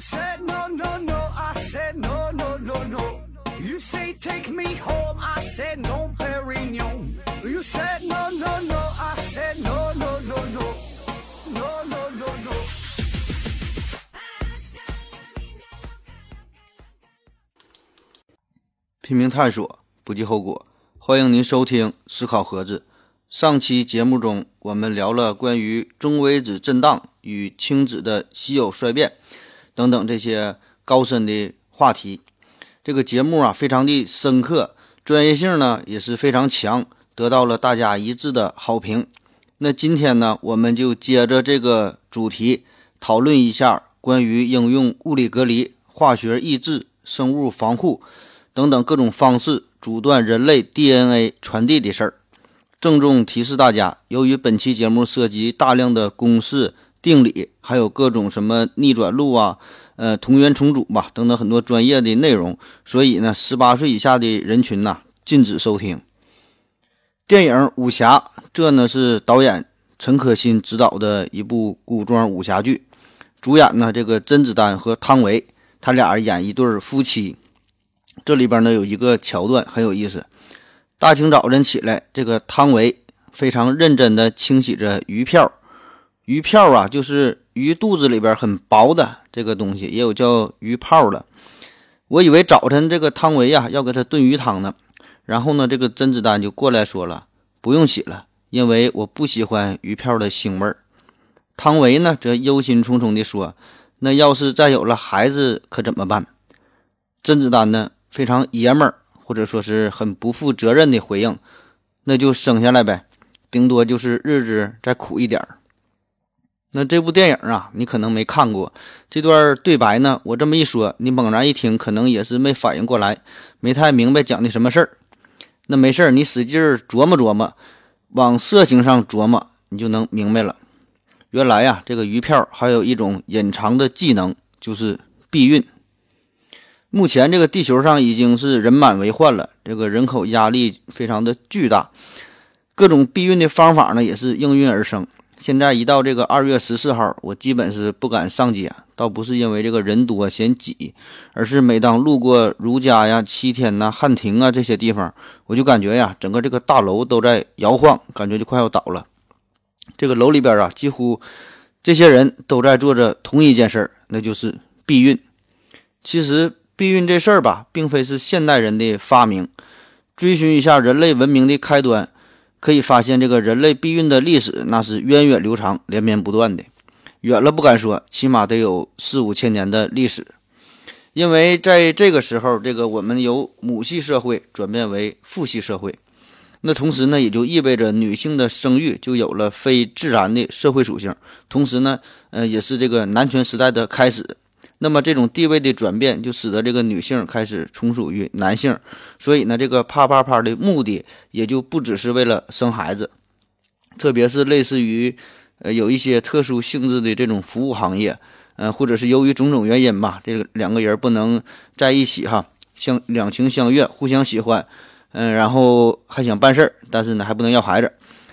said no no no, I said no no no no. You say take me home, I said no, Perignon. You said no no no, I said no no no no, no no no no. 拼命探索，不计后果。欢迎您收听《思考盒子》。上期节目中，我们聊了关于中微子震荡与氢子的稀有衰变等等这些高深的话题。这个节目啊，非常的深刻，专业性呢也是非常强，得到了大家一致的好评。那今天呢，我们就接着这个主题讨论一下关于应用物理隔离、化学抑制、生物防护等等各种方式阻断人类 DNA 传递的事儿。郑重提示大家，由于本期节目涉及大量的公式、定理，还有各种什么逆转录啊、呃同源重组吧等等很多专业的内容，所以呢，十八岁以下的人群呐禁止收听。电影《武侠》，这呢是导演陈可辛执导的一部古装武侠剧，主演呢这个甄子丹和汤唯，他俩演一对夫妻。这里边呢有一个桥段很有意思。大清早晨起来，这个汤唯非常认真地清洗着鱼票。鱼票啊，就是鱼肚子里边很薄的这个东西，也有叫鱼泡的。我以为早晨这个汤唯呀要给他炖鱼汤呢。然后呢，这个甄子丹就过来说了，不用洗了，因为我不喜欢鱼票的腥味儿。汤唯呢则忧心忡忡地说：“那要是再有了孩子可怎么办？”甄子丹呢非常爷们儿。或者说是很不负责任的回应，那就生下来呗，顶多就是日子再苦一点儿。那这部电影啊，你可能没看过这段对白呢。我这么一说，你猛然一听，可能也是没反应过来，没太明白讲的什么事儿。那没事儿，你使劲琢磨琢磨，往色情上琢磨，你就能明白了。原来呀，这个鱼票还有一种隐藏的技能，就是避孕。目前这个地球上已经是人满为患了，这个人口压力非常的巨大，各种避孕的方法呢也是应运而生。现在一到这个二月十四号，我基本是不敢上街，倒不是因为这个人多嫌挤，而是每当路过如家呀、七天呐、汉庭啊这些地方，我就感觉呀，整个这个大楼都在摇晃，感觉就快要倒了。这个楼里边啊，几乎这些人都在做着同一件事儿，那就是避孕。其实。避孕这事儿吧，并非是现代人的发明。追寻一下人类文明的开端，可以发现这个人类避孕的历史那是源远流长、连绵不断的。远了不敢说，起码得有四五千年的历史。因为在这个时候，这个我们由母系社会转变为父系社会，那同时呢，也就意味着女性的生育就有了非自然的社会属性。同时呢，呃，也是这个男权时代的开始。那么这种地位的转变，就使得这个女性开始从属于男性，所以呢，这个啪啪啪的目的也就不只是为了生孩子，特别是类似于，呃，有一些特殊性质的这种服务行业，呃，或者是由于种种原因吧，这个两个人不能在一起哈，相两情相悦，互相喜欢，嗯，然后还想办事儿，但是呢，还不能要孩子。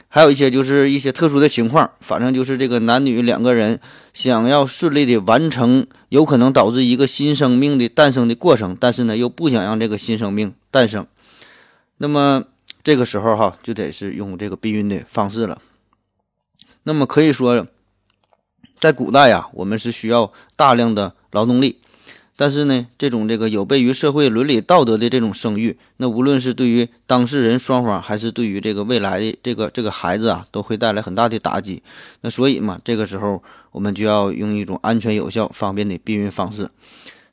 还有一些就是一些特殊的情况，反正就是这个男女两个人想要顺利的完成有可能导致一个新生命的诞生的过程，但是呢又不想让这个新生命诞生，那么这个时候哈就得是用这个避孕的方式了。那么可以说，在古代呀，我们是需要大量的劳动力。但是呢，这种这个有悖于社会伦理道德的这种生育，那无论是对于当事人双方，还是对于这个未来的这个这个孩子啊，都会带来很大的打击。那所以嘛，这个时候我们就要用一种安全、有效、方便的避孕方式。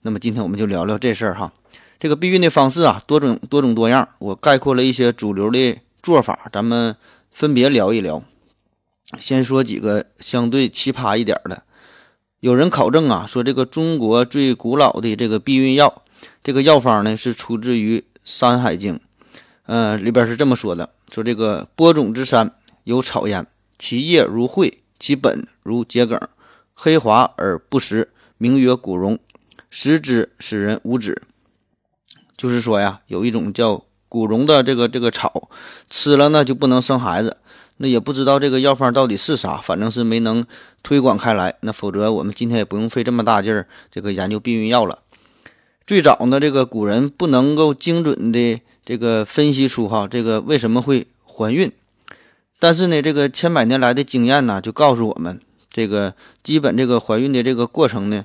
那么今天我们就聊聊这事儿哈。这个避孕的方式啊，多种多种多样。我概括了一些主流的做法，咱们分别聊一聊。先说几个相对奇葩一点的。有人考证啊，说这个中国最古老的这个避孕药，这个药方呢是出自于《山海经》，呃，里边是这么说的：说这个播种之山有草焉，其叶如蕙，其本如桔梗，黑滑而不实，名曰古榕，食之使人无子。就是说呀，有一种叫古榕的这个这个草，吃了呢就不能生孩子，那也不知道这个药方到底是啥，反正是没能推广开来。那否则我们今天也不用费这么大劲儿这个研究避孕药了。最早呢，这个古人不能够精准的这个分析出哈这个为什么会怀孕，但是呢，这个千百年来的经验呢，就告诉我们，这个基本这个怀孕的这个过程呢。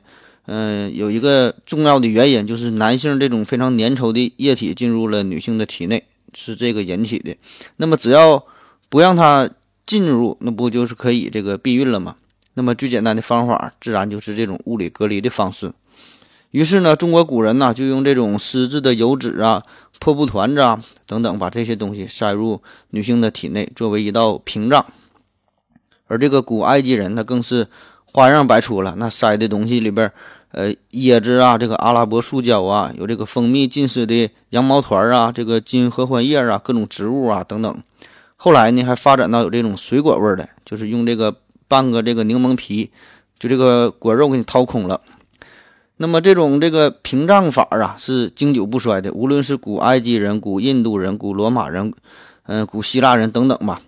嗯，有一个重要的原因就是男性这种非常粘稠的液体进入了女性的体内，是这个引起的。那么只要不让它进入，那不就是可以这个避孕了吗？那么最简单的方法，自然就是这种物理隔离的方式。于是呢，中国古人呢就用这种丝质的油脂啊、破布团子啊等等，把这些东西塞入女性的体内，作为一道屏障。而这个古埃及人，他更是花样百出了，那塞的东西里边。呃，椰子啊，这个阿拉伯树胶啊，有这个蜂蜜浸湿的羊毛团啊，这个金合欢叶啊，各种植物啊等等。后来呢，还发展到有这种水果味的，就是用这个半个这个柠檬皮，就这个果肉给你掏空了。那么这种这个屏障法啊，是经久不衰的。无论是古埃及人、古印度人、古罗马人，嗯，古希腊人等等吧，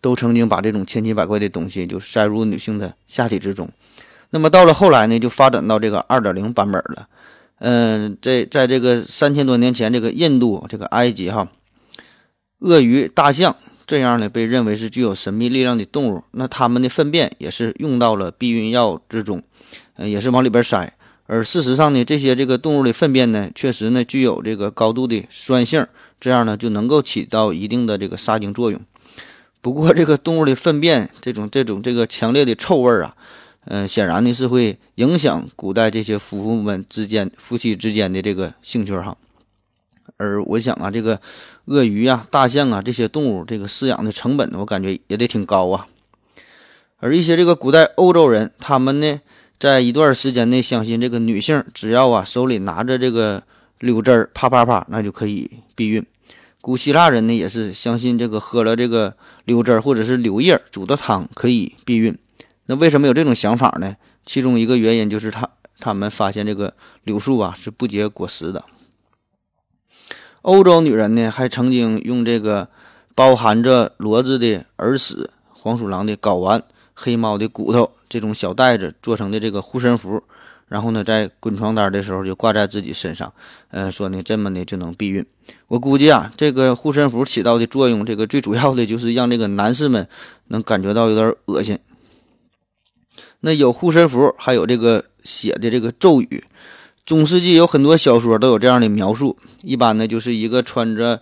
都曾经把这种千奇百怪的东西就塞入女性的下体之中。那么到了后来呢，就发展到这个二点零版本了。嗯，在在这个三千多年前，这个印度、这个埃及哈，鳄鱼、大象这样呢，被认为是具有神秘力量的动物。那它们的粪便也是用到了避孕药之中，嗯，也是往里边塞。而事实上呢，这些这个动物的粪便呢，确实呢具有这个高度的酸性，这样呢就能够起到一定的这个杀精作用。不过，这个动物的粪便这种这种这个强烈的臭味啊。嗯，显然呢是会影响古代这些夫妇们之间、夫妻之间的这个兴趣哈。而我想啊，这个鳄鱼啊、大象啊这些动物，这个饲养的成本，我感觉也得挺高啊。而一些这个古代欧洲人，他们呢，在一段时间内相信这个女性只要啊手里拿着这个柳枝儿，啪啪啪，那就可以避孕。古希腊人呢，也是相信这个喝了这个柳枝儿或者是柳叶煮的汤可以避孕。那为什么有这种想法呢？其中一个原因就是他他们发现这个柳树啊是不结果实的。欧洲女人呢还曾经用这个包含着骡子的耳屎、黄鼠狼的睾丸、黑猫的骨头这种小袋子做成的这个护身符，然后呢在滚床单的时候就挂在自己身上，呃说呢这么呢就能避孕。我估计啊这个护身符起到的作用，这个最主要的就是让这个男士们能感觉到有点恶心。那有护身符，还有这个写的这个咒语。中世纪有很多小说都有这样的描述。一般呢，就是一个穿着，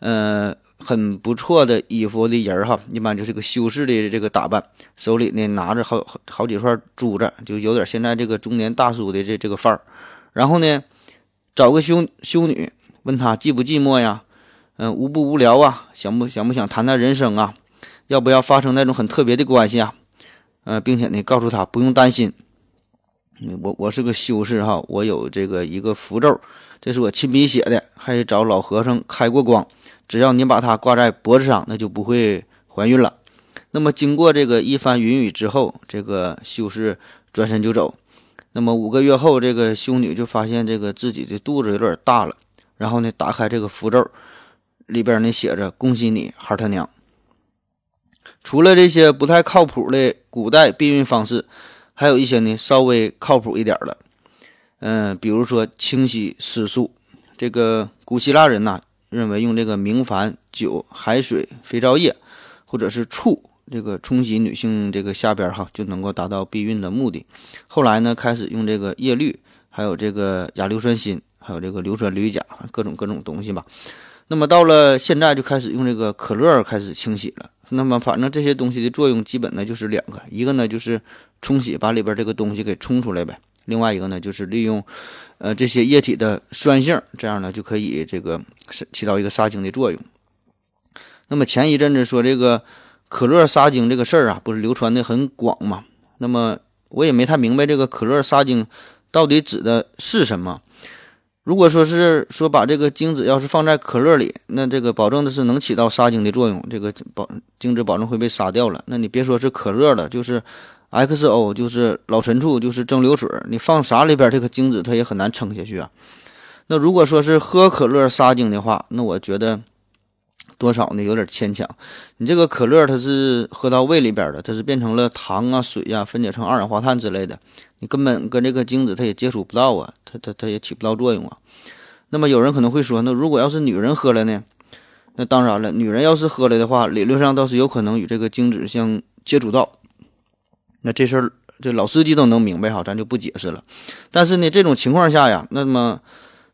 呃，很不错的衣服的人哈，一般就是个修士的这个打扮，手里呢拿着好好几串珠子，就有点现在这个中年大叔的这这个范儿。然后呢，找个修修女，问他寂不寂寞呀？嗯，无不无聊啊？想不想不想谈谈人生啊？要不要发生那种很特别的关系啊？呃，并且呢，告诉他不用担心，我我是个修士哈，我有这个一个符咒，这是我亲笔写的，还找老和尚开过光，只要你把它挂在脖子上，那就不会怀孕了。那么经过这个一番云雨之后，这个修士转身就走。那么五个月后，这个修女就发现这个自己的肚子有点大了，然后呢，打开这个符咒，里边呢写着“恭喜你，孩儿他娘”。除了这些不太靠谱的古代避孕方式，还有一些呢稍微靠谱一点的，嗯，比如说清洗私处。这个古希腊人呐认为用这个明矾酒、海水、肥皂液或者是醋，这个冲洗女性这个下边哈就能够达到避孕的目的。后来呢开始用这个叶绿，还有这个亚硫酸锌，还有这个硫酸铝钾，各种各种东西吧。那么到了现在就开始用这个可乐开始清洗了。那么反正这些东西的作用基本呢就是两个，一个呢就是冲洗，把里边这个东西给冲出来呗；另外一个呢就是利用，呃这些液体的酸性，这样呢就可以这个起到一个杀菌的作用。那么前一阵子说这个可乐杀菌这个事儿啊，不是流传的很广嘛？那么我也没太明白这个可乐杀菌到底指的是什么。如果说是说把这个精子要是放在可乐里，那这个保证的是能起到杀精的作用，这个保精子保证会被杀掉了。那你别说是可乐了，就是 XO，就是老陈醋，就是蒸馏水，你放啥里边，这个精子它也很难撑下去啊。那如果说是喝可乐杀精的话，那我觉得多少呢有点牵强。你这个可乐它是喝到胃里边的，它是变成了糖啊、水呀，分解成二氧化碳之类的，你根本跟这个精子它也接触不到啊，它它它也起不到作用啊。那么有人可能会说，那如果要是女人喝了呢？那当然了，女人要是喝了的话，理论上倒是有可能与这个精子相接触到。那这事儿这老司机都能明白哈，咱就不解释了。但是呢，这种情况下呀，那么。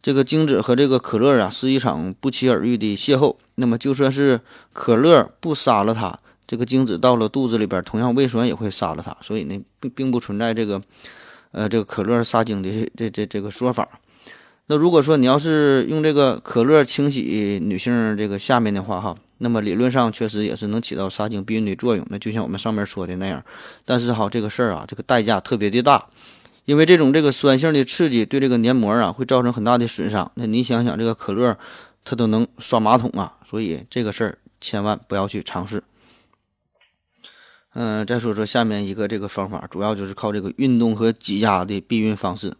这个精子和这个可乐啊，是一场不期而遇的邂逅。那么就算是可乐不杀了它，这个精子到了肚子里边，同样胃酸也会杀了它。所以呢，并并不存在这个，呃，这个可乐杀精的这这这个说法。那如果说你要是用这个可乐清洗女性这个下面的话，哈，那么理论上确实也是能起到杀精避孕的作用。那就像我们上面说的那样，但是哈，这个事儿啊，这个代价特别的大。因为这种这个酸性的刺激对这个黏膜啊会造成很大的损伤。那你想想，这个可乐它都能刷马桶啊，所以这个事儿千万不要去尝试。嗯，再说说下面一个这个方法，主要就是靠这个运动和挤压的避孕方式。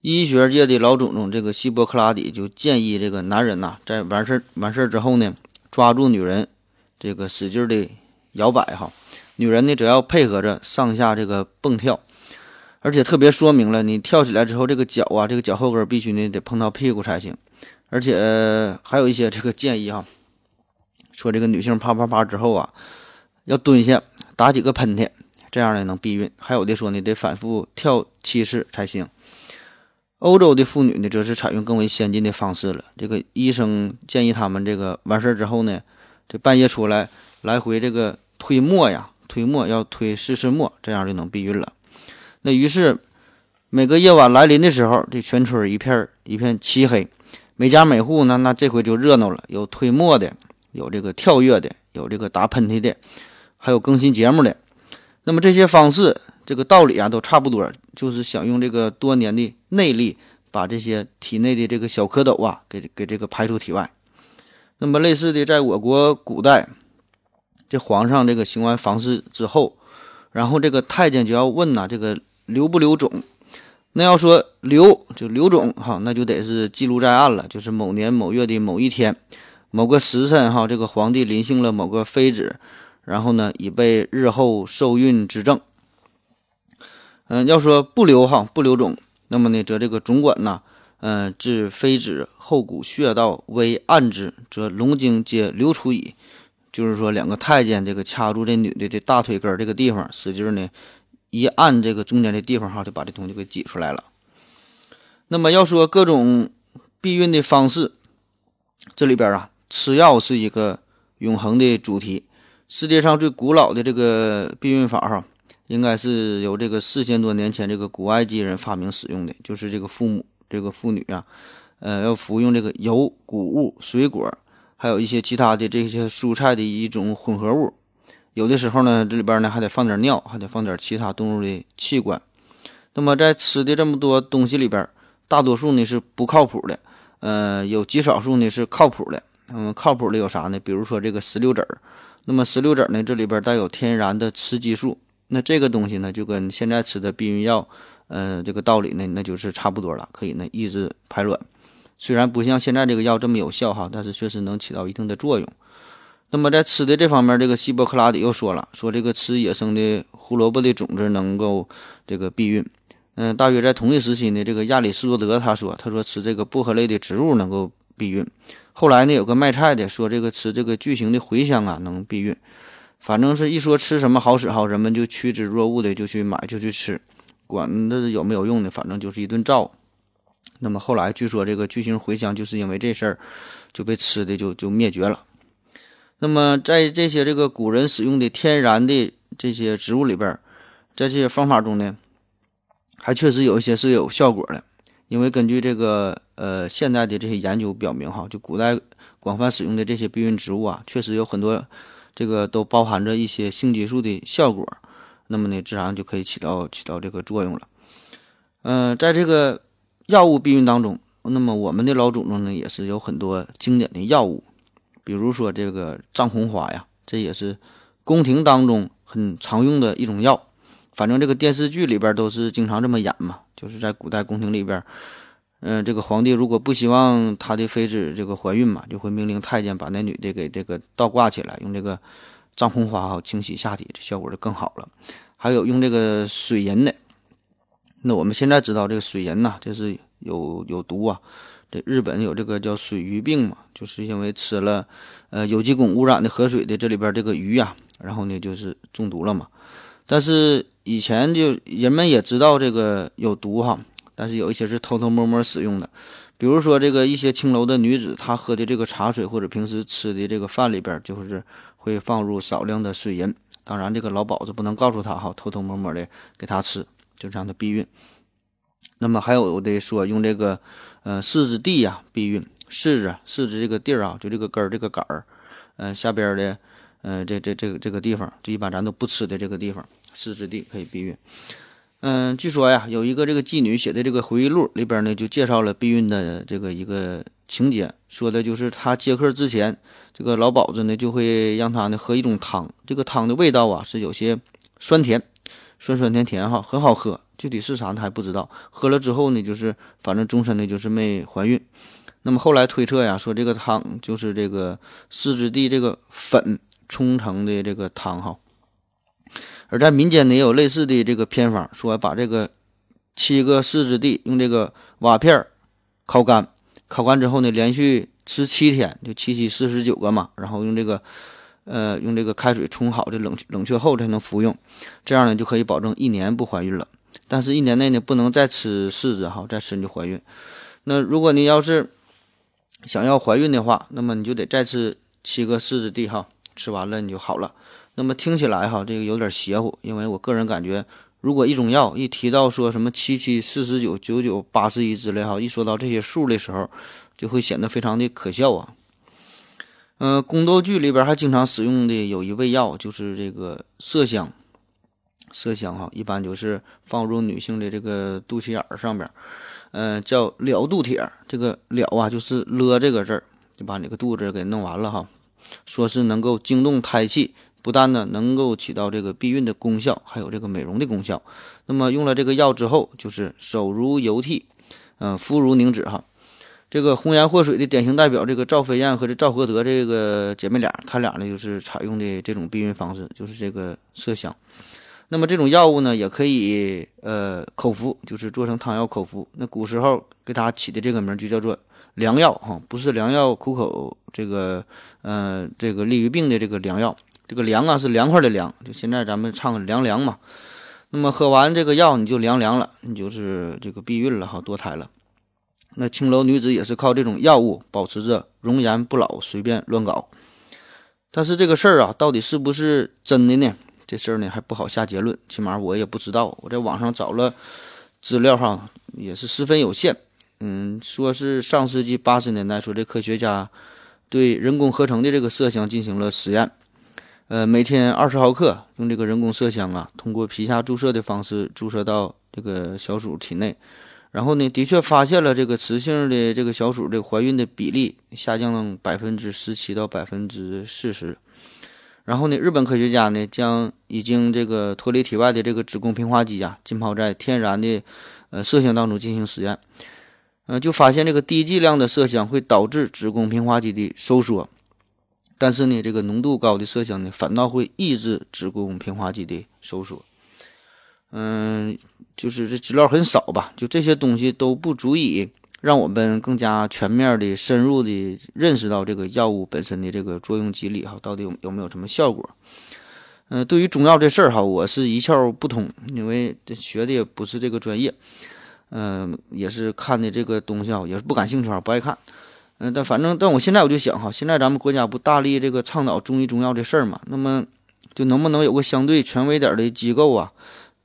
医学界的老祖宗这个希波克拉底就建议这个男人呐，在完事儿完事儿之后呢，抓住女人这个使劲的摇摆哈，女人呢只要配合着上下这个蹦跳。而且特别说明了，你跳起来之后，这个脚啊，这个脚后跟必须呢得碰到屁股才行。而且还有一些这个建议哈，说这个女性啪啪啪之后啊，要蹲下打几个喷嚏，这样呢能避孕。还有的说呢，得反复跳七次才行。欧洲的妇女呢，则是采用更为先进的方式了。这个医生建议他们这个完事儿之后呢，这半夜出来来回这个推磨呀，推磨要推四次磨，这样就能避孕了。那于是，每个夜晚来临的时候，这全村一片一片漆黑，每家每户呢，那这回就热闹了，有推磨的，有这个跳跃的，有这个打喷嚏的，还有更新节目的。那么这些方式，这个道理啊，都差不多，就是想用这个多年的内力，把这些体内的这个小蝌蚪啊，给给这个排出体外。那么类似的，在我国古代，这皇上这个行完房事之后，然后这个太监就要问呐，这个。留不留种？那要说留就留种哈，那就得是记录在案了。就是某年某月的某一天，某个时辰哈，这个皇帝临幸了某个妃子，然后呢，以备日后受孕之政。嗯，要说不留哈，不留种，那么呢，则这个总管呐，嗯，至妃子后骨穴道微按之，则龙精皆流出矣。就是说，两个太监这个掐住这女的的大腿根这个地方，使劲呢。一按这个中间的地方哈，就把这东西给挤出来了。那么要说各种避孕的方式，这里边啊，吃药是一个永恒的主题。世界上最古老的这个避孕法哈，应该是由这个四千多年前这个古埃及人发明使用的，就是这个父母这个妇女啊，呃，要服用这个油、谷物、水果，还有一些其他的这些蔬菜的一种混合物。有的时候呢，这里边呢还得放点尿，还得放点其他动物的器官。那么在吃的这么多东西里边，大多数呢是不靠谱的，呃，有极少数呢是靠谱的。嗯，靠谱的有啥呢？比如说这个石榴籽儿。那么石榴籽儿呢，这里边带有天然的雌激素。那这个东西呢，就跟现在吃的避孕药，呃，这个道理呢，那就是差不多了，可以呢抑制排卵。虽然不像现在这个药这么有效哈，但是确实能起到一定的作用。那么在吃的这方面，这个希波克拉底又说了，说这个吃野生的胡萝卜的种子能够这个避孕。嗯，大约在同一时期呢，这个亚里士多德他说，他说吃这个薄荷类的植物能够避孕。后来呢，有个卖菜的说这个吃这个巨型的茴香啊能避孕。反正是一说吃什么好使哈，人们就趋之若鹜的就去买就去吃，管它有没有用的，反正就是一顿造。那么后来据说这个巨型茴香就是因为这事儿就被吃的就就灭绝了。那么，在这些这个古人使用的天然的这些植物里边，在这些方法中呢，还确实有一些是有效果的。因为根据这个呃现在的这些研究表明，哈，就古代广泛使用的这些避孕植物啊，确实有很多这个都包含着一些性激素的效果。那么呢，自然就可以起到起到这个作用了。嗯，在这个药物避孕当中，那么我们的老祖宗呢，也是有很多经典的药物。比如说这个藏红花呀，这也是宫廷当中很常用的一种药。反正这个电视剧里边都是经常这么演嘛，就是在古代宫廷里边，嗯，这个皇帝如果不希望他的妃子这个怀孕嘛，就会命令太监把那女的给这个倒挂起来，用这个藏红花哈清洗下体，这效果就更好了。还有用这个水银的，那我们现在知道这个水银呐，这是有有毒啊。日本有这个叫水鱼病嘛，就是因为吃了呃有机汞污染的河水的这里边这个鱼呀，然后呢就是中毒了嘛。但是以前就人们也知道这个有毒哈，但是有一些是偷偷摸摸使用的，比如说这个一些青楼的女子，她喝的这个茶水或者平时吃的这个饭里边，就是会放入少量的水银。当然，这个老鸨子不能告诉她哈，偷偷摸摸的给她吃，就让她避孕。那么还有的说用这个呃柿子地呀避孕，柿子柿子这个地儿啊，就这个根儿这个杆儿，嗯下边的。嗯，这这这个这个地方，就一般咱都不吃的这个地方，柿子地可以避孕。嗯，据说呀，有一个这个妓女写的这个回忆录里边呢，就介绍了避孕的这个一个情节，说的就是她接客之前，这个老鸨子呢就会让她呢喝一种汤，这个汤的味道啊是有些酸甜，酸酸甜甜哈，很好喝。具体是啥他还不知道。喝了之后呢，就是反正终身呢就是没怀孕。那么后来推测呀，说这个汤就是这个四之地这个粉。冲成的这个汤哈，而在民间呢也有类似的这个偏方，说把这个七个柿子地用这个瓦片烤干，烤干之后呢，连续吃七天，就七七四十九个嘛，然后用这个呃用这个开水冲好，这冷冷却后才能服用，这样呢就可以保证一年不怀孕了。但是，一年内呢不能再吃柿子哈，再吃你就怀孕。那如果你要是想要怀孕的话，那么你就得再吃七个柿子地哈。吃完了你就好了，那么听起来哈，这个有点邪乎，因为我个人感觉，如果一种药一提到说什么七七四十九九九八十一之类哈，一说到这些数的时候，就会显得非常的可笑啊。嗯，宫斗剧里边还经常使用的有一味药，就是这个麝香。麝香哈，一般就是放入女性的这个肚脐眼儿上边，嗯，叫了肚帖。这个了啊，就是了这个字儿，就把你个肚子给弄完了哈。说是能够惊动胎气，不但呢能够起到这个避孕的功效，还有这个美容的功效。那么用了这个药之后，就是手如油屉，嗯，肤如凝脂哈。这个红颜祸水的典型代表，这个赵飞燕和这赵合德这个姐妹俩，她俩呢就是采用的这种避孕方式，就是这个麝香。那么这种药物呢，也可以呃口服，就是做成汤药口服。那古时候给它起的这个名就叫做。良药哈，不是良药苦口，这个，呃，这个利于病的这个良药，这个凉啊是凉快的凉，就现在咱们唱凉凉嘛。那么喝完这个药你就凉凉了，你就是这个避孕了哈，堕胎了。那青楼女子也是靠这种药物保持着容颜不老，随便乱搞。但是这个事儿啊，到底是不是真的呢？这事儿呢还不好下结论，起码我也不知道。我在网上找了资料哈，也是十分有限。嗯，说是上世纪八十年代，说这科学家对人工合成的这个麝香进行了实验，呃，每天二十毫克，用这个人工麝香啊，通过皮下注射的方式注射到这个小鼠体内，然后呢，的确发现了这个雌性的这个小鼠这个怀孕的比例下降了百分之十七到百分之四十，然后呢，日本科学家呢将已经这个脱离体外的这个子宫平滑肌啊浸泡在天然的呃麝香当中进行实验。嗯，就发现这个低剂量的麝香会导致子宫平滑肌的收缩，但是呢，这个浓度高的麝香呢，反倒会抑制子宫平滑肌的收缩。嗯，就是这资料很少吧？就这些东西都不足以让我们更加全面的、深入的认识到这个药物本身的这个作用机理哈，到底有有没有什么效果？嗯，对于中药这事儿哈，我是一窍不通，因为这学的也不是这个专业。嗯，也是看的这个东西啊，也是不感兴趣啊，不爱看。嗯，但反正，但我现在我就想哈，现在咱们国家不大力这个倡导中医中药这事儿嘛，那么就能不能有个相对权威点的机构啊，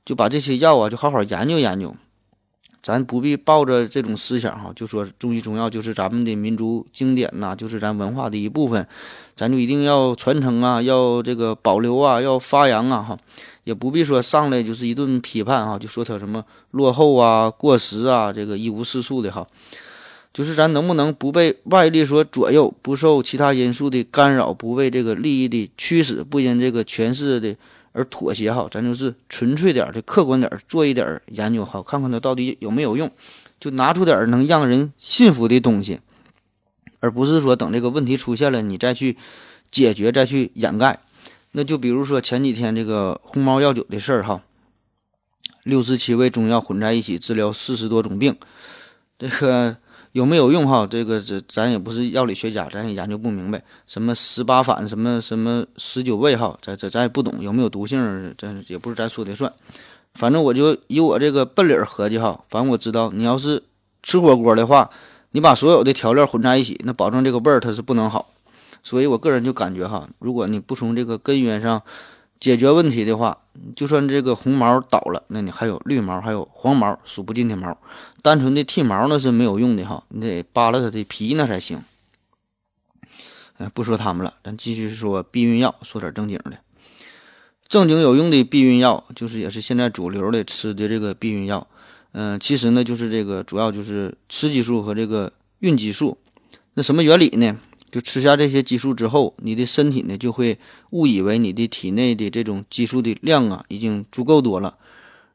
就把这些药啊，就好好研究研究。咱不必抱着这种思想哈，就说中医中药就是咱们的民族经典呐，就是咱文化的一部分，咱就一定要传承啊，要这个保留啊，要发扬啊，哈。也不必说上来就是一顿批判哈，就说他什么落后啊、过时啊，这个一无是处的哈。就是咱能不能不被外力所左右，不受其他因素的干扰，不为这个利益的驱使，不因这个权势的而妥协哈？咱就是纯粹点的、客观点做一点研究哈，看看它到底有没有用。就拿出点能让人信服的东西，而不是说等这个问题出现了你再去解决、再去掩盖。那就比如说前几天这个红毛药酒的事儿哈，六十七味中药混在一起治疗四十多种病，这个有没有用哈？这个这咱也不是药理学家，咱也研究不明白。什么十八反，什么什么十九味哈，咱这咱也不懂有没有毒性，这也不是咱说的算。反正我就以我这个笨理儿合计哈，反正我知道，你要是吃火锅的话，你把所有的调料混在一起，那保证这个味儿它是不能好。所以，我个人就感觉哈，如果你不从这个根源上解决问题的话，就算这个红毛倒了，那你还有绿毛，还有黄毛，数不尽的毛。单纯的剃毛那是没有用的哈，你得扒了它的皮那才行。哎，不说他们了，咱继续说避孕药，说点正经的。正经有用的避孕药，就是也是现在主流的吃的这个避孕药。嗯，其实呢，就是这个主要就是雌激素和这个孕激素。那什么原理呢？就吃下这些激素之后，你的身体呢就会误以为你的体内的这种激素的量啊已经足够多了，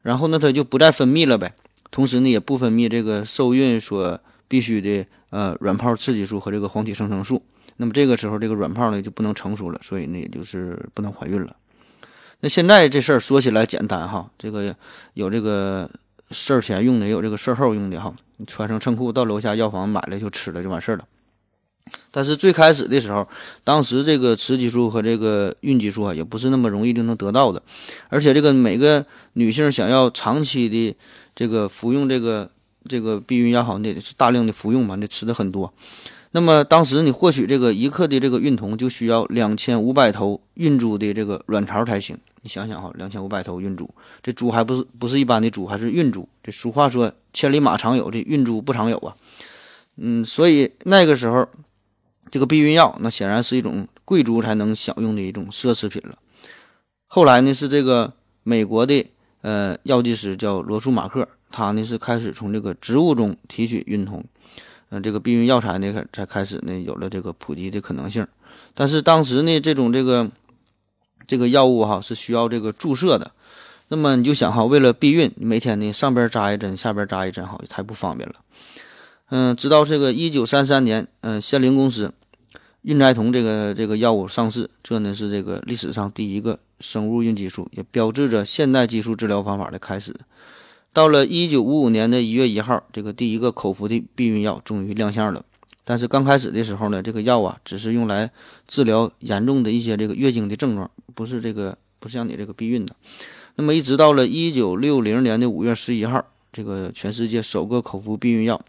然后呢它就不再分泌了呗。同时呢也不分泌这个受孕所必须的呃卵泡刺激素和这个黄体生成素。那么这个时候这个卵泡呢就不能成熟了，所以呢也就是不能怀孕了。那现在这事儿说起来简单哈，这个有这个事儿前用的，也有这个事儿后用的哈。你穿上衬裤到楼下药房买了就吃了就完事儿了。但是最开始的时候，当时这个雌激素和这个孕激素啊，也不是那么容易就能得到的。而且这个每个女性想要长期的这个服用这个这个避孕药，好，你得是大量的服用嘛，你吃的很多。那么当时你获取这个一克的这个孕酮，就需要两千五百头孕猪的这个卵巢才行。你想想哈，两千五百头孕猪，这猪还不是不是一般的猪，还是孕猪。这俗话说千里马常有，这孕猪不常有啊。嗯，所以那个时候。这个避孕药，那显然是一种贵族才能享用的一种奢侈品了。后来呢，是这个美国的呃药剂师叫罗素马克，他呢是开始从这个植物中提取孕酮，嗯，这个避孕药材呢才开始呢有了这个普及的可能性。但是当时呢，这种这个这个药物哈是需要这个注射的，那么你就想哈，为了避孕，每天呢上边扎一针，下边扎一针，哈，太不方便了。嗯，直到这个一九三三年，嗯，仙灵公司孕甾酮这个这个药物上市，这呢是这个历史上第一个生物孕激素，也标志着现代激素治疗方法的开始。到了一九五五年的一月一号，这个第一个口服的避孕药终于亮相了。但是刚开始的时候呢，这个药啊只是用来治疗严重的一些这个月经的症状，不是这个不像你这个避孕的。那么一直到了一九六零年的五月十一号，这个全世界首个口服避孕药。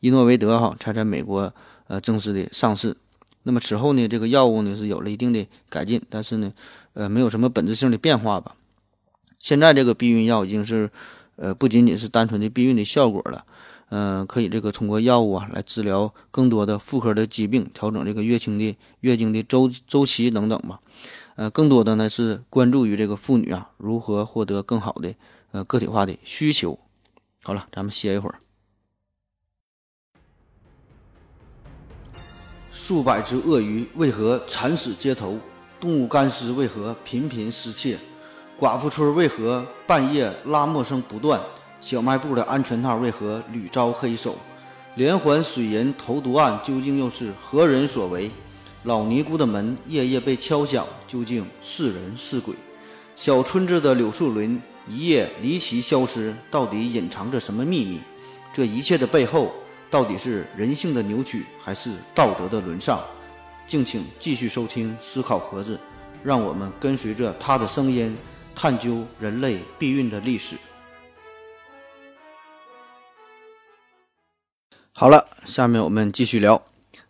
伊诺维德哈才在美国呃正式的上市。那么此后呢，这个药物呢是有了一定的改进，但是呢，呃，没有什么本质性的变化吧。现在这个避孕药已经是呃不仅仅是单纯的避孕的效果了，嗯，可以这个通过药物啊来治疗更多的妇科的疾病，调整这个月经的月经的周周期等等吧。呃，更多的呢是关注于这个妇女啊如何获得更好的呃个体化的需求。好了，咱们歇一会儿。数百只鳄鱼为何惨死街头？动物干尸为何频频失窃？寡妇村为何半夜拉磨声不断？小卖部的安全套为何屡遭黑手？连环水银投毒案究竟又是何人所为？老尼姑的门夜夜被敲响，究竟是人是鬼？小村子的柳树林一夜离奇消失，到底隐藏着什么秘密？这一切的背后。到底是人性的扭曲，还是道德的沦丧？敬请继续收听《思考盒子》，让我们跟随着他的声音，探究人类避孕的历史。好了，下面我们继续聊。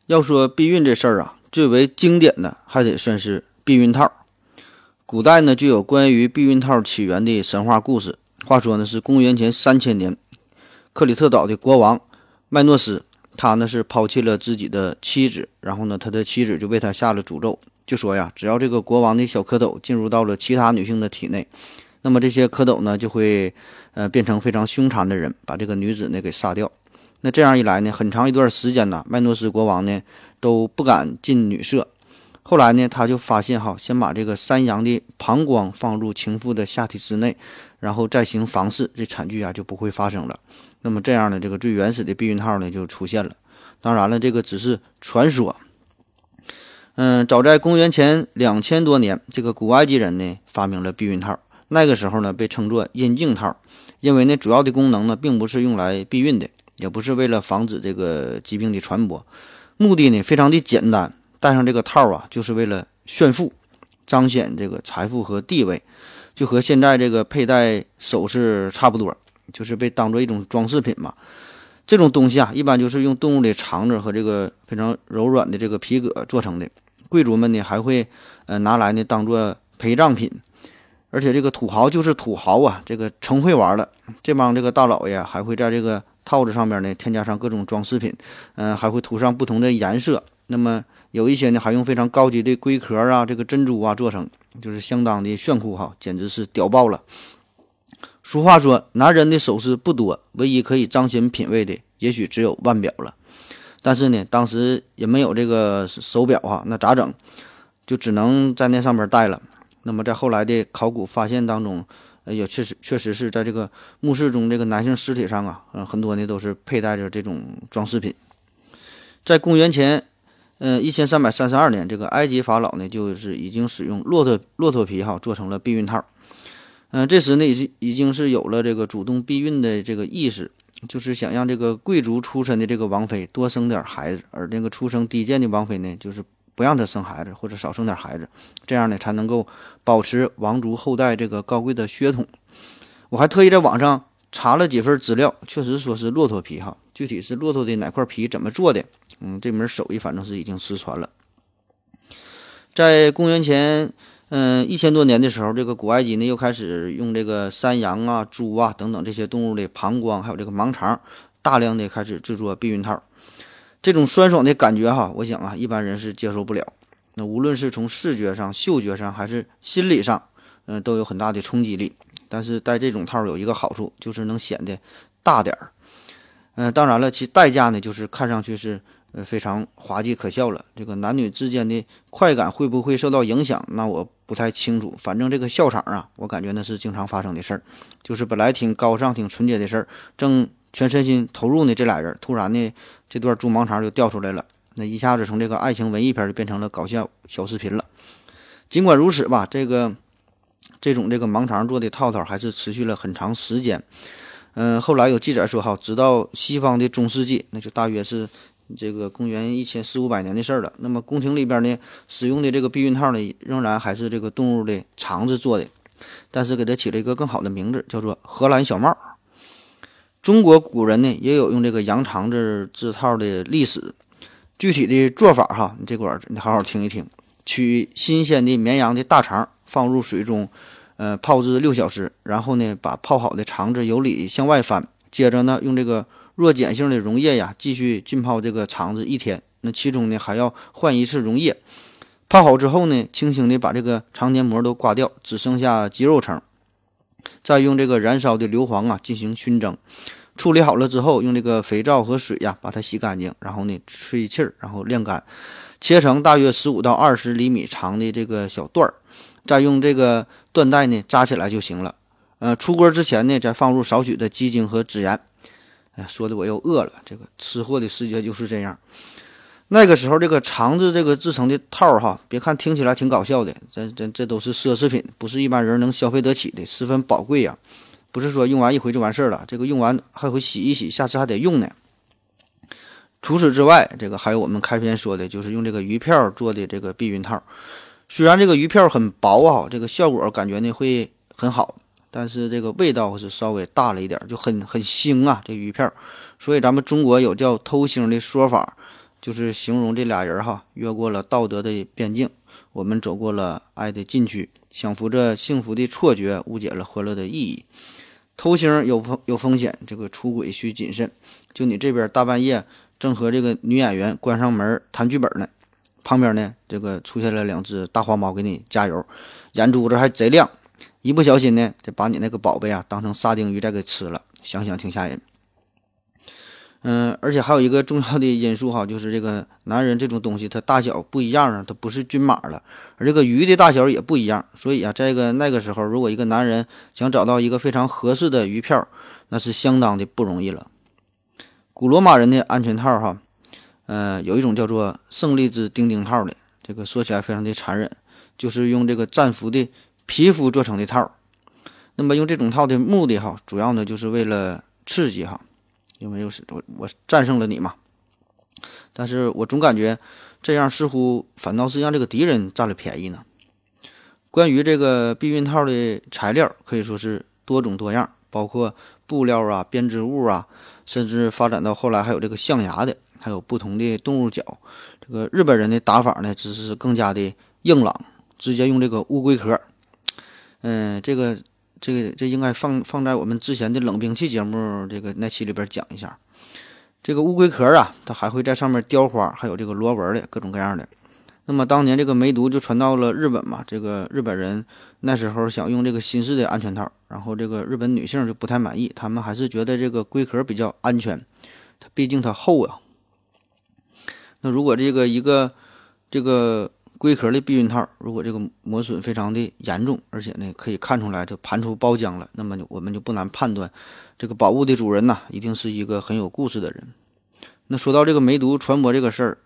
要说避孕这事儿啊，最为经典的还得算是避孕套。古代呢，就有关于避孕套起源的神话故事。话说呢，是公元前三千年，克里特岛的国王。麦诺斯，他呢是抛弃了自己的妻子，然后呢，他的妻子就为他下了诅咒，就说呀，只要这个国王的小蝌蚪进入到了其他女性的体内，那么这些蝌蚪呢就会，呃，变成非常凶残的人，把这个女子呢给杀掉。那这样一来呢，很长一段时间呢，麦诺斯国王呢都不敢进女色。后来呢，他就发现哈，先把这个山羊的膀胱放入情妇的下体之内，然后再行房事，这惨剧啊就不会发生了。那么这样的这个最原始的避孕套呢就出现了。当然了，这个只是传说。嗯，早在公元前两千多年，这个古埃及人呢发明了避孕套，那个时候呢被称作阴茎套，因为呢主要的功能呢并不是用来避孕的，也不是为了防止这个疾病的传播，目的呢非常的简单，戴上这个套啊就是为了炫富，彰显这个财富和地位，就和现在这个佩戴首饰差不多，就是被当做一种装饰品嘛。这种东西啊，一般就是用动物的肠子和这个非常柔软的这个皮革做成的。贵族们呢还会呃拿来呢当做陪葬品，而且这个土豪就是土豪啊，这个成会玩了。这帮这个大老爷还会在这个套子上面呢添加上各种装饰品，嗯，还会涂上不同的颜色。那么有一些呢还用非常高级的龟壳啊、这个珍珠啊做成，就是相当的炫酷哈，简直是屌爆了。俗话说，男人的首饰不多，唯一可以彰显品味的，也许只有腕表了。但是呢，当时也没有这个手表啊，那咋整？就只能在那上面戴了。那么在后来的考古发现当中，呃，也确实确实是在这个墓室中，这个男性尸体上啊，嗯，很多呢都是佩戴着这种装饰品。在公元前，嗯，一千三百三十二年，这个埃及法老呢，就是已经使用骆驼骆驼皮哈做成了避孕套。嗯，这时呢，已经已经是有了这个主动避孕的这个意识。就是想让这个贵族出身的这个王妃多生点孩子，而那个出生低贱的王妃呢，就是不让她生孩子或者少生点孩子，这样呢才能够保持王族后代这个高贵的血统。我还特意在网上查了几份资料，确实说是骆驼皮哈，具体是骆驼的哪块皮怎么做的，嗯，这门手艺反正是已经失传了。在公元前。嗯，一千多年的时候，这个古埃及呢又开始用这个山羊啊、猪啊等等这些动物的膀胱，还有这个盲肠，大量的开始制作避孕套。这种酸爽的感觉哈，我想啊，一般人是接受不了。那无论是从视觉上、嗅觉上，还是心理上，嗯，都有很大的冲击力。但是戴这种套有一个好处，就是能显得大点儿。嗯，当然了，其代价呢，就是看上去是。呃，非常滑稽可笑了。这个男女之间的快感会不会受到影响？那我不太清楚。反正这个笑场啊，我感觉那是经常发生的事儿。就是本来挺高尚、挺纯洁的事儿，正全身心投入呢，这俩人突然呢，这段猪盲肠就掉出来了。那一下子从这个爱情文艺片就变成了搞笑小视频了。尽管如此吧，这个这种这个盲肠做的套套还是持续了很长时间。嗯，后来有记载说，哈，直到西方的中世纪，那就大约是。这个公元一千四五百年的事儿了。那么宫廷里边呢，使用的这个避孕套呢，仍然还是这个动物的肠子做的，但是给它起了一个更好的名字，叫做荷兰小帽。中国古人呢，也有用这个羊肠子制套的历史。具体的做法哈，你这会儿你好好听一听。取新鲜的绵羊的大肠，放入水中，呃，泡至六小时，然后呢，把泡好的肠子由里向外翻，接着呢，用这个。弱碱性的溶液呀，继续浸泡这个肠子一天。那其中呢，还要换一次溶液。泡好之后呢，轻轻的把这个肠黏膜都刮掉，只剩下肌肉层。再用这个燃烧的硫磺啊进行熏蒸。处理好了之后，用这个肥皂和水呀把它洗干净，然后呢吹气儿，然后晾干，切成大约十五到二十厘米长的这个小段儿，再用这个缎带呢扎起来就行了。呃，出锅之前呢，再放入少许的鸡精和孜然。说的我又饿了。这个吃货的世界就是这样。那个时候，这个肠子这个制成的套儿哈，别看听起来挺搞笑的，这这这都是奢侈品，不是一般人能消费得起的，十分宝贵呀。不是说用完一回就完事儿了，这个用完还会洗一洗，下次还得用呢。除此之外，这个还有我们开篇说的，就是用这个鱼票做的这个避孕套。虽然这个鱼票很薄啊，这个效果感觉呢会很好。但是这个味道是稍微大了一点，就很很腥啊，这鱼片儿。所以咱们中国有叫偷腥的说法，就是形容这俩人哈，越过了道德的边境，我们走过了爱的禁区，享福着幸福的错觉，误解了欢乐的意义。偷腥有风有风险，这个出轨需谨慎。就你这边大半夜正和这个女演员关上门谈剧本呢，旁边呢这个出现了两只大花猫给你加油，眼珠子还贼亮。一不小心呢，就把你那个宝贝啊当成沙丁鱼再给吃了，想想挺吓人。嗯，而且还有一个重要的因素哈，就是这个男人这种东西它大小不一样啊，它不是均码了，而这个鱼的大小也不一样，所以啊，在个那个时候，如果一个男人想找到一个非常合适的鱼票，那是相当的不容易了。古罗马人的安全套哈，呃，有一种叫做胜利之钉钉套的，这个说起来非常的残忍，就是用这个战俘的皮肤做成的套。那么用这种套的目的哈，主要呢就是为了刺激哈。因为又是我我战胜了你嘛，但是我总感觉这样似乎反倒是让这个敌人占了便宜呢。关于这个避孕套的材料可以说是多种多样，包括布料啊、编织物啊，甚至发展到后来还有这个象牙的，还有不同的动物角。这个日本人的打法呢，只是更加的硬朗，直接用这个乌龟壳。嗯，这个。这个这应该放放在我们之前的冷兵器节目这个那期里边讲一下。这个乌龟壳啊，它还会在上面雕花，还有这个螺纹的各种各样的。那么当年这个梅毒就传到了日本嘛，这个日本人那时候想用这个新式的安全套，然后这个日本女性就不太满意，他们还是觉得这个龟壳比较安全，它毕竟它厚啊。那如果这个一个这个。龟壳的避孕套，如果这个磨损非常的严重，而且呢可以看出来就盘出包浆了，那么我们就不难判断，这个宝物的主人呐，一定是一个很有故事的人。那说到这个梅毒传播这个事儿，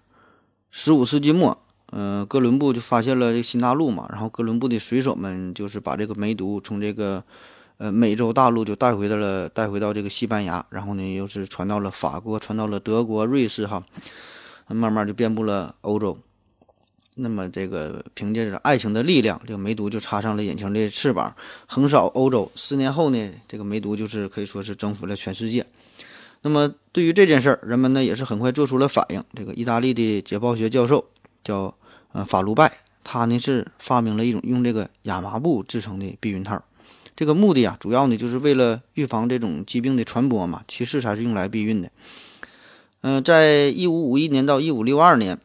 十五世纪末，呃，哥伦布就发现了这新大陆嘛，然后哥伦布的水手们就是把这个梅毒从这个呃美洲大陆就带回到了带回到这个西班牙，然后呢又是传到了法国，传到了德国、瑞士哈，慢慢就遍布了欧洲。那么，这个凭借着爱情的力量，这个梅毒就插上了隐形的翅膀，横扫欧洲。四年后呢，这个梅毒就是可以说是征服了全世界。那么，对于这件事儿，人们呢也是很快做出了反应。这个意大利的解剖学教授叫呃法卢拜，他呢是发明了一种用这个亚麻布制成的避孕套。这个目的啊，主要呢就是为了预防这种疾病的传播嘛，其次才是用来避孕的。嗯，在一五五一年到一五六二年。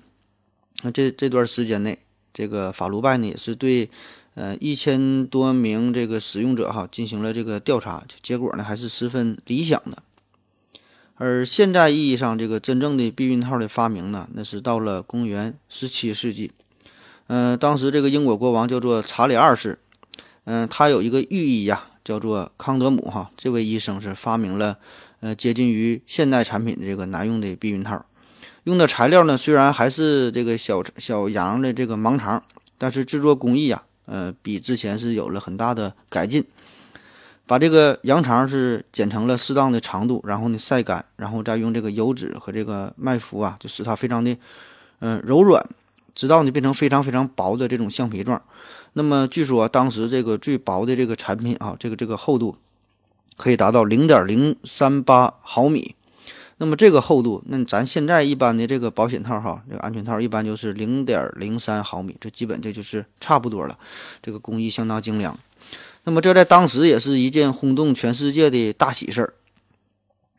那这这段时间内，这个法卢拜呢也是对，呃一千多名这个使用者哈进行了这个调查，结果呢还是十分理想的。而现在意义上这个真正的避孕套的发明呢，那是到了公元十七世纪。嗯，当时这个英国国王叫做查理二世，嗯，他有一个御医呀，叫做康德姆哈，这位医生是发明了，呃，接近于现代产品的这个男用的避孕套。用的材料呢，虽然还是这个小小羊的这个盲肠，但是制作工艺啊，呃，比之前是有了很大的改进。把这个羊肠是剪成了适当的长度，然后呢晒干，然后再用这个油脂和这个麦麸啊，就使它非常的嗯柔软，直到呢变成非常非常薄的这种橡皮状。那么据说当时这个最薄的这个产品啊，这个这个厚度可以达到零点零三八毫米。那么这个厚度，那咱现在一般的这个保险套哈，这个安全套一般就是零点零三毫米，这基本这就是差不多了。这个工艺相当精良。那么这在当时也是一件轰动全世界的大喜事儿，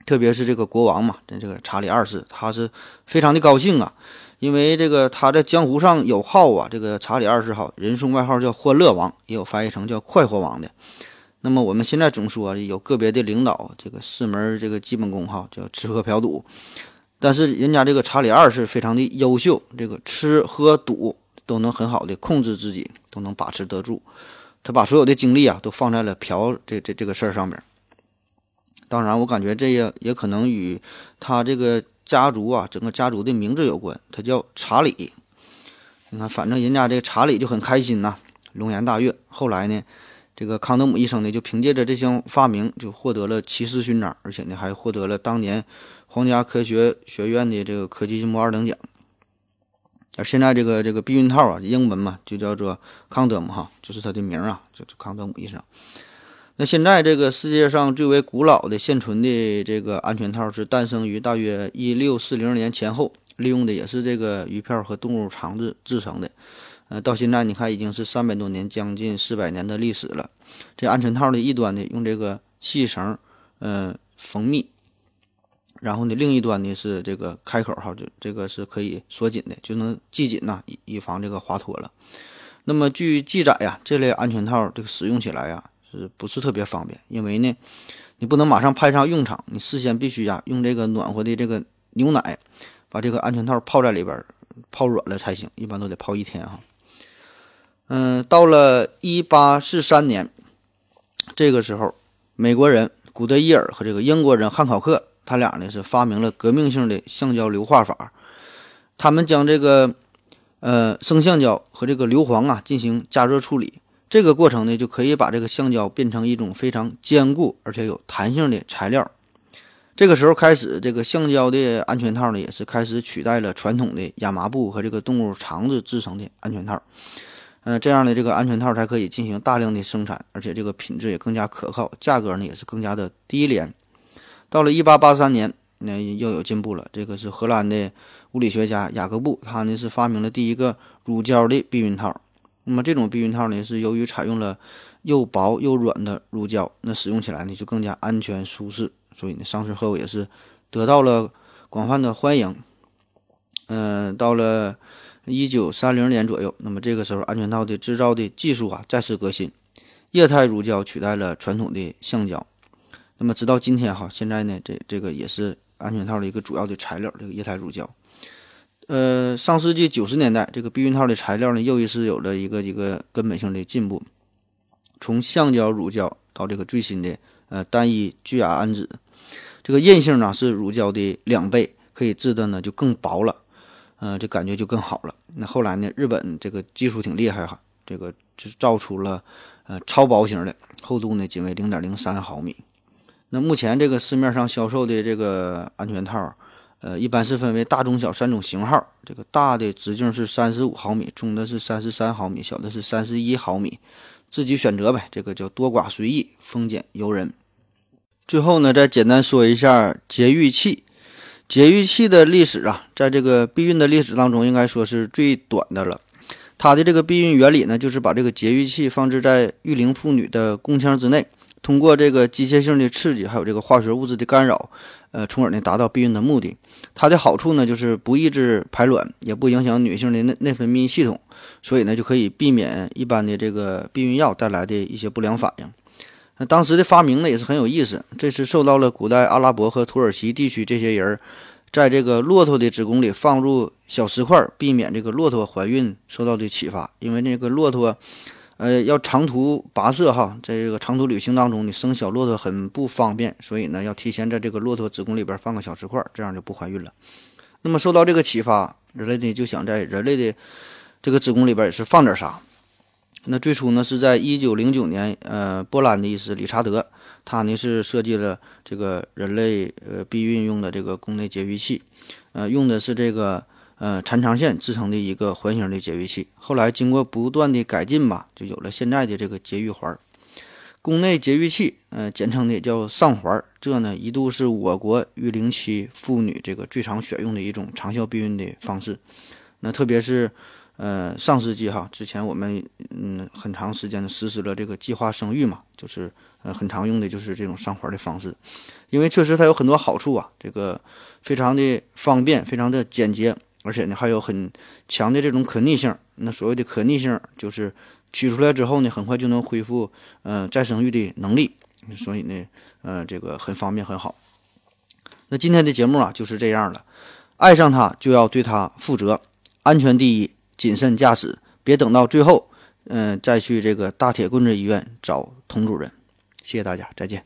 特别是这个国王嘛，这这个查理二世，他是非常的高兴啊，因为这个他在江湖上有号啊，这个查理二世哈，人送外号叫欢乐王，也有翻译成叫快活王的。那么我们现在总说有个别的领导，这个四门这个基本功哈，叫吃喝嫖赌，但是人家这个查理二世非常的优秀，这个吃喝赌都能很好的控制自己，都能把持得住。他把所有的精力啊都放在了嫖这这这个事儿上面。当然，我感觉这也也可能与他这个家族啊，整个家族的名字有关，他叫查理。你看，反正人家这个查理就很开心呐，龙颜大悦。后来呢？这个康德姆医生呢，就凭借着这项发明，就获得了骑士勋章，而且呢，还获得了当年皇家科学学院的这个科技进步二等奖。而现在这个这个避孕套啊，英文嘛，就叫做康德姆哈，就是他的名啊，就是康德姆医生。那现在这个世界上最为古老的现存的这个安全套，是诞生于大约一六四零年前后，利用的也是这个鱼票和动物肠子制成的。呃，到现在你看已经是三百多年，将近四百年的历史了。这安全套的一端呢，用这个细绳，呃，缝密，然后呢，另一端呢是这个开口哈，就这个是可以锁紧的，就能系紧呐，以以防这个滑脱了。那么据记载呀，这类安全套这个使用起来呀，是不是特别方便？因为呢，你不能马上派上用场，你事先必须呀用这个暖和的这个牛奶把这个安全套泡在里边，泡软了才行，一般都得泡一天哈。嗯，到了一八四三年，这个时候，美国人古德伊尔和这个英国人汉考克，他俩呢是发明了革命性的橡胶硫化法，他们将这个呃生橡胶和这个硫磺啊进行加热处理。这个过程呢，就可以把这个橡胶变成一种非常坚固而且有弹性的材料。这个时候开始，这个橡胶的安全套呢，也是开始取代了传统的亚麻布和这个动物肠子制成的安全套。嗯，这样的这个安全套才可以进行大量的生产，而且这个品质也更加可靠，价格呢也是更加的低廉。到了1883年，那又有进步了。这个是荷兰的物理学家雅各布，他呢是发明了第一个乳胶的避孕套。那么这种避孕套呢，是由于采用了又薄又软的乳胶，那使用起来呢就更加安全舒适，所以呢上市后也是得到了广泛的欢迎。嗯，到了一九三零年左右，那么这个时候安全套的制造的技术啊再次革新，液态乳胶取代了传统的橡胶。那么直到今天哈，现在呢这这个也是安全套的一个主要的材料，这个液态乳胶。呃，上世纪九十年代，这个避孕套的材料呢，又一次有了一个一个根本性的进步，从橡胶、乳胶到这个最新的呃单一聚甲胺酯，这个韧性呢是乳胶的两倍，可以制的呢就更薄了，呃，这感觉就更好了。那后来呢，日本这个技术挺厉害哈，这个就造出了呃超薄型的，厚度呢仅为零点零三毫米。那目前这个市面上销售的这个安全套。呃，一般是分为大、中、小三种型号。这个大的直径是三十五毫米，中的是三十三毫米，小的是三十一毫米，自己选择呗。这个叫多寡随意，丰俭由人。最后呢，再简单说一下节育器。节育器的历史啊，在这个避孕的历史当中，应该说是最短的了。它的这个避孕原理呢，就是把这个节育器放置在育龄妇女的宫腔之内。通过这个机械性的刺激，还有这个化学物质的干扰，呃，从而呢达到避孕的目的。它的好处呢，就是不抑制排卵，也不影响女性的内内分泌系统，所以呢就可以避免一般的这个避孕药带来的一些不良反应。那当时的发明呢也是很有意思，这是受到了古代阿拉伯和土耳其地区这些人在这个骆驼的子宫里放入小石块，避免这个骆驼怀孕受到的启发，因为那个骆驼。呃，要长途跋涉哈，在这个长途旅行当中，你生小骆驼很不方便，所以呢，要提前在这个骆驼子宫里边放个小石块，这样就不怀孕了。那么受到这个启发，人类呢就想在人类的这个子宫里边也是放点啥。那最初呢是在一九零九年，呃，波兰的医师理查德，他呢是设计了这个人类呃避孕用的这个宫内节育器，呃，用的是这个。呃，缠长线制成的一个环形的节育器，后来经过不断的改进吧，就有了现在的这个节育环。宫内节育器，呃，简称的叫上环，这呢一度是我国育龄期妇女这个最常选用的一种长效避孕的方式。那特别是，呃，上世纪哈，之前我们嗯很长时间的实施了这个计划生育嘛，就是呃很常用的就是这种上环的方式，因为确实它有很多好处啊，这个非常的方便，非常的简洁。而且呢，还有很强的这种可逆性。那所谓的可逆性，就是取出来之后呢，很快就能恢复，呃，再生育的能力。所以呢，呃，这个很方便，很好。那今天的节目啊，就是这样了。爱上它就要对它负责，安全第一，谨慎驾驶，别等到最后，嗯，再去这个大铁棍子医院找童主任。谢谢大家，再见。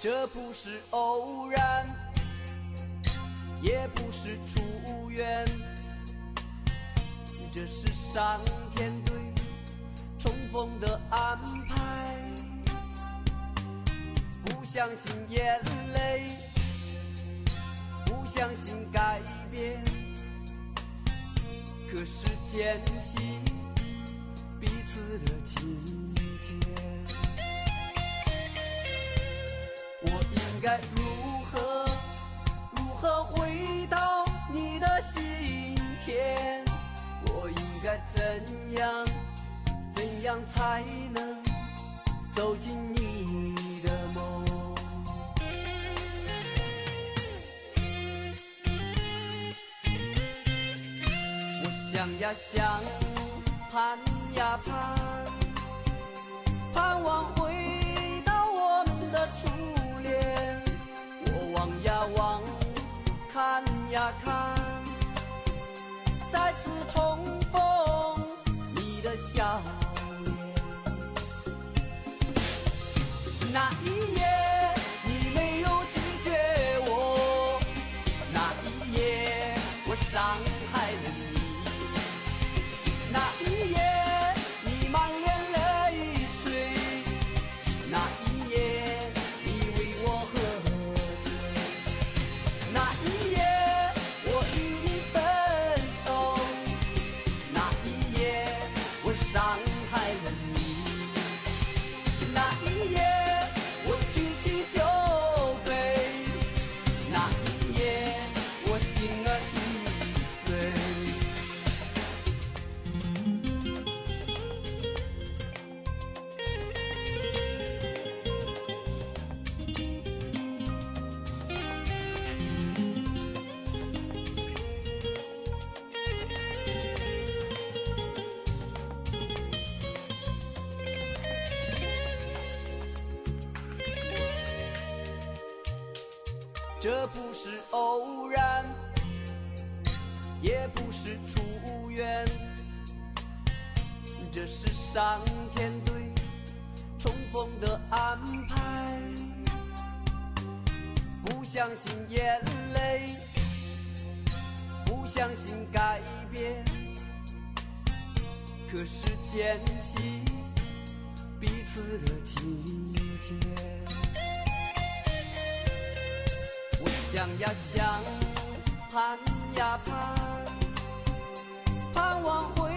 这不是偶然，也不是出缘，这是上天对重逢的安排。不相信眼泪，不相信改变，可是坚信该如何如何回到你的心田？我应该怎样怎样才能走进你的梦？我想呀想，不是出愿，这是上天对重逢的安排。不相信眼泪，不相信改变，可是坚信彼此的情节。我想呀想，盼呀盼，望。